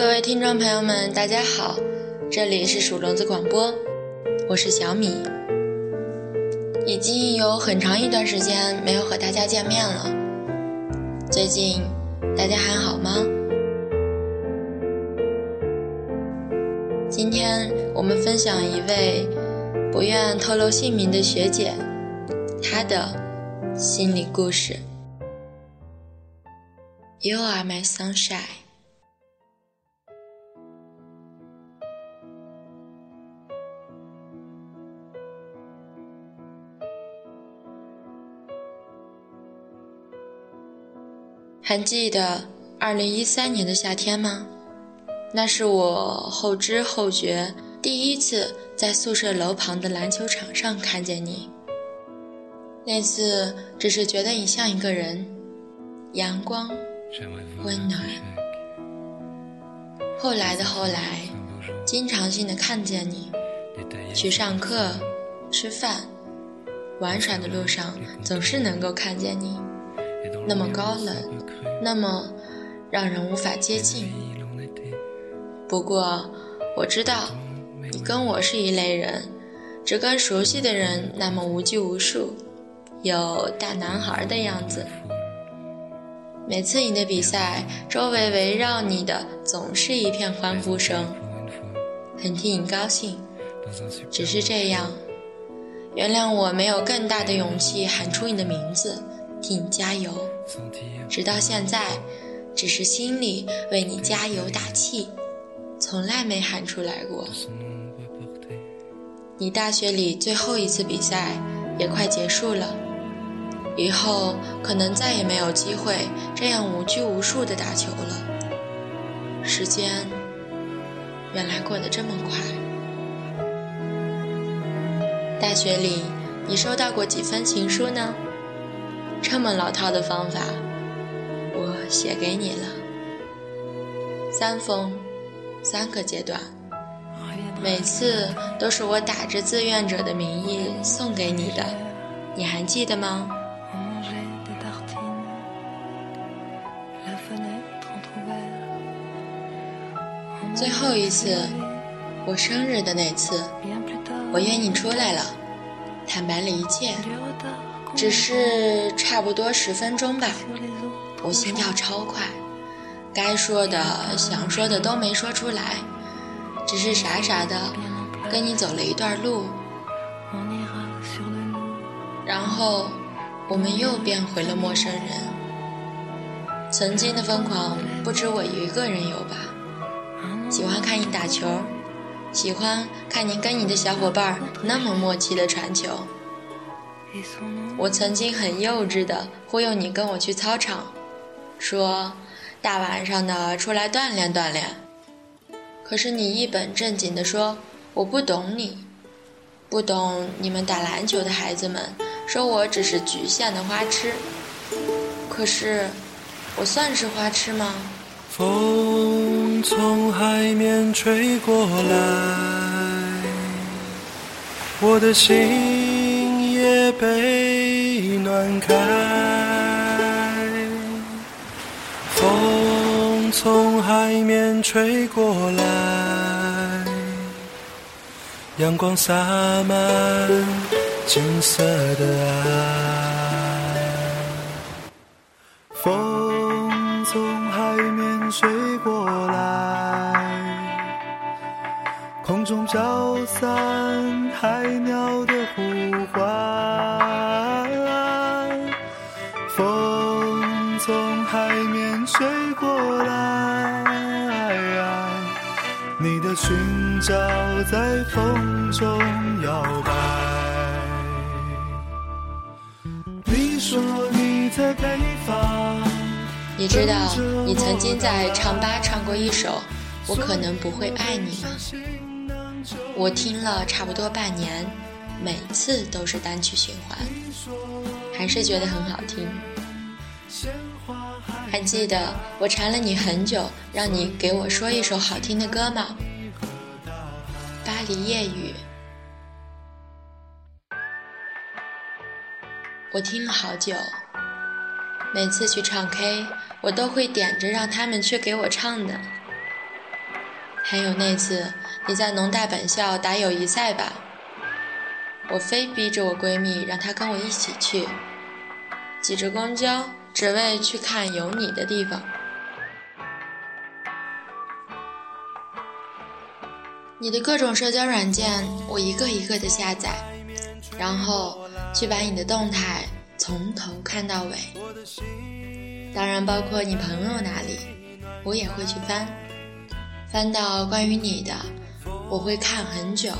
各位听众朋友们，大家好，这里是鼠笼子广播，我是小米。已经有很长一段时间没有和大家见面了，最近大家还好吗？今天我们分享一位不愿透露姓名的学姐，她的心理故事。You are my sunshine。还记得二零一三年的夏天吗？那是我后知后觉第一次在宿舍楼旁的篮球场上看见你。那次只是觉得你像一个人，阳光温暖。后来的后来，经常性的看见你，去上课、吃饭、玩耍的路上，总是能够看见你。那么高冷，那么让人无法接近。不过我知道，你跟我是一类人，只跟熟悉的人那么无拘无束，有大男孩的样子。每次你的比赛，周围围绕你的总是一片欢呼声，很替你高兴。只是这样，原谅我没有更大的勇气喊出你的名字。替你加油，直到现在，只是心里为你加油打气，从来没喊出来过。你大学里最后一次比赛也快结束了，以后可能再也没有机会这样无拘无束的打球了。时间原来过得这么快。大学里，你收到过几封情书呢？这么老套的方法，我写给你了。三封，三个阶段，每次都是我打着志愿者的名义送给你的，你还记得吗？最后一次，我生日的那次，我约你出来了，坦白了一切。只是差不多十分钟吧，我心跳超快，该说的、想说的都没说出来，只是傻傻的跟你走了一段路，然后我们又变回了陌生人。曾经的疯狂不止我一个人有吧？喜欢看你打球，喜欢看你跟你的小伙伴那么默契的传球。我曾经很幼稚的忽悠你跟我去操场，说大晚上的出来锻炼锻炼。可是你一本正经的说我不懂你，不懂你们打篮球的孩子们，说我只是局限的花痴。可是我算是花痴吗？风从海面吹过来，我的心。也被暖开，风从海面吹过来，阳光洒满金色的爱。风从海面吹过来，空中飘散海鸟的呼唤。裙角在风中摇摆。你说你在北方。你知道你曾经在唱吧唱过一首《我可能不会爱你》吗？我听了差不多半年，每次都是单曲循环，还是觉得很好听。还记得我缠了你很久，让你给我说一首好听的歌吗？巴黎夜雨，我听了好久。每次去唱 K，我都会点着让他们去给我唱的。还有那次你在农大本校打友谊赛吧，我非逼着我闺蜜让她跟我一起去，挤着公交，只为去看有你的地方。你的各种社交软件，我一个一个的下载，然后去把你的动态从头看到尾。当然，包括你朋友那里，我也会去翻。翻到关于你的，我会看很久，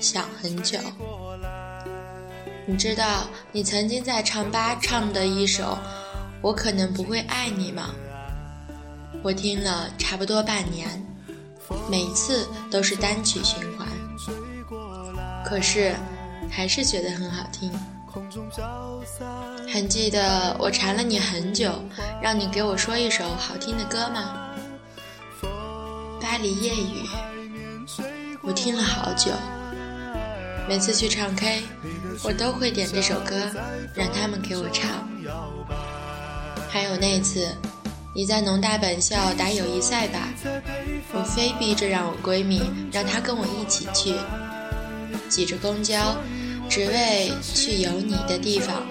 想很久。你知道你曾经在唱吧唱的一首《我可能不会爱你》吗？我听了差不多半年。每次都是单曲循环，可是还是觉得很好听。还记得我缠了你很久，让你给我说一首好听的歌吗？巴黎夜雨，我听了好久。每次去唱 K，我都会点这首歌，让他们给我唱。还有那次。你在农大本校打友谊赛吧，我非逼着让我闺蜜让她跟我一起去，挤着公交，只为去有你的地方。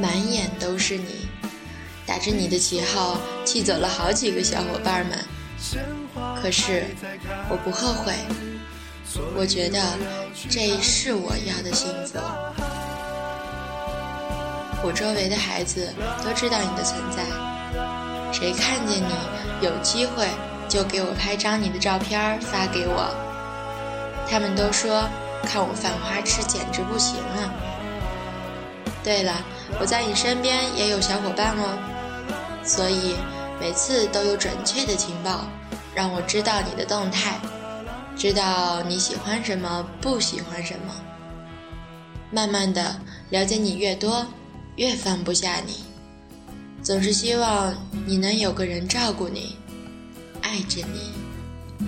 满眼都是你，打着你的旗号气走了好几个小伙伴们。可是我不后悔，我觉得这是我要的幸福。我周围的孩子都知道你的存在，谁看见你有机会就给我拍张你的照片发给我。他们都说看我犯花痴简直不行啊。对了，我在你身边也有小伙伴哦，所以每次都有准确的情报，让我知道你的动态，知道你喜欢什么，不喜欢什么。慢慢的了解你越多。越放不下你，总是希望你能有个人照顾你，爱着你，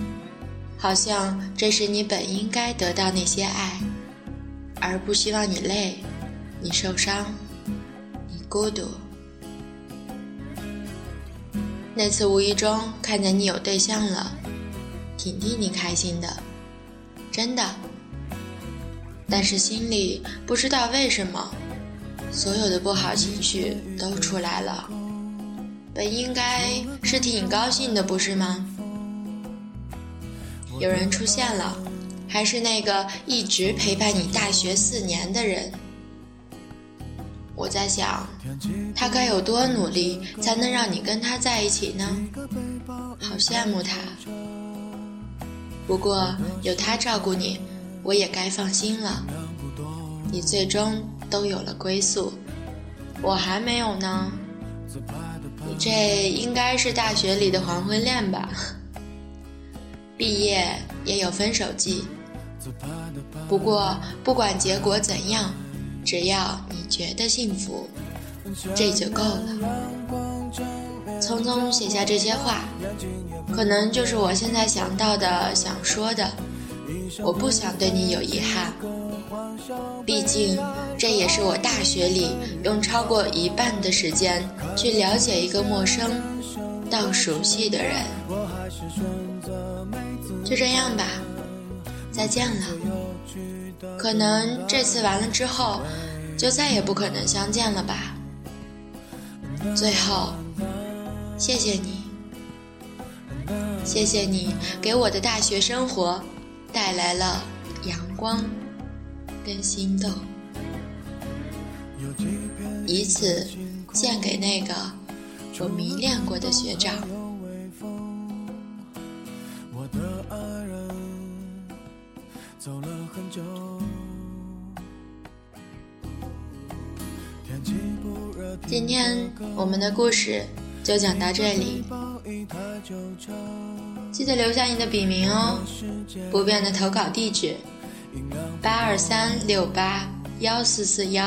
好像这是你本应该得到那些爱，而不希望你累，你受伤，你孤独。那次无意中看见你有对象了，挺替你开心的，真的，但是心里不知道为什么。所有的不好情绪都出来了，本应该是挺高兴的，不是吗？有人出现了，还是那个一直陪伴你大学四年的人。我在想，他该有多努力才能让你跟他在一起呢？好羡慕他。不过有他照顾你，我也该放心了。你最终。都有了归宿，我还没有呢。你这应该是大学里的黄昏恋吧？毕业也有分手季。不过不管结果怎样，只要你觉得幸福，这就够了。匆匆写下这些话，可能就是我现在想到的、想说的。我不想对你有遗憾。毕竟，这也是我大学里用超过一半的时间去了解一个陌生到熟悉的人。就这样吧，再见了。可能这次完了之后，就再也不可能相见了吧。最后，谢谢你，谢谢你给我的大学生活带来了阳光。跟心动，以此献给那个我迷恋过的学长。今天我们的故事就讲到这里，记得留下你的笔名哦，不变的投稿地址。八二三六八幺四四幺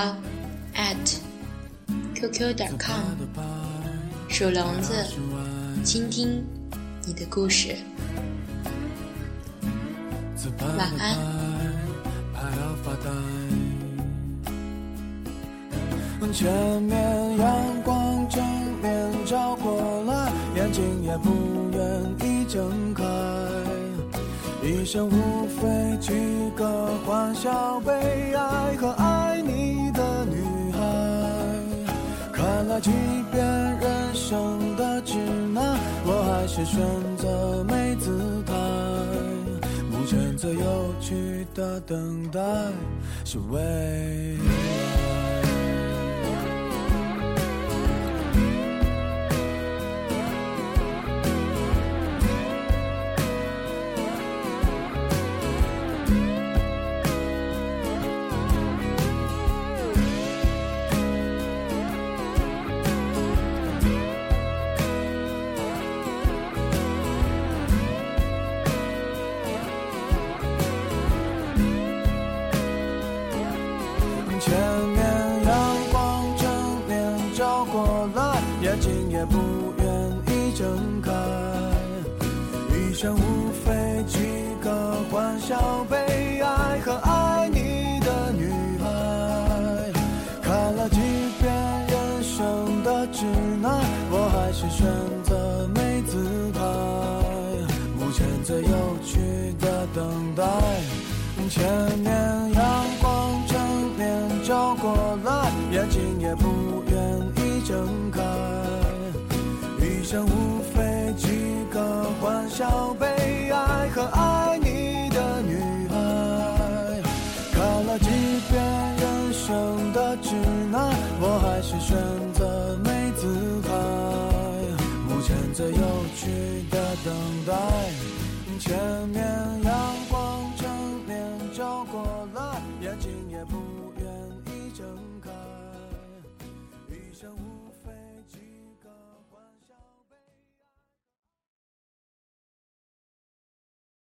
at qq 点 com，属笼子，倾听你的故事，晚安。前面阳光正面照过来，眼睛也不愿意睁开。余生无非几个欢笑、悲哀和爱你的女孩。看来，即便人生的至难，我还是选择没姿态。目前最有趣的等待是未有趣的等待，千年阳光正面照过来，眼睛也不愿意睁开。生无非几个欢笑、悲哀和爱你的女孩。看了几遍人生的指南，我还是选前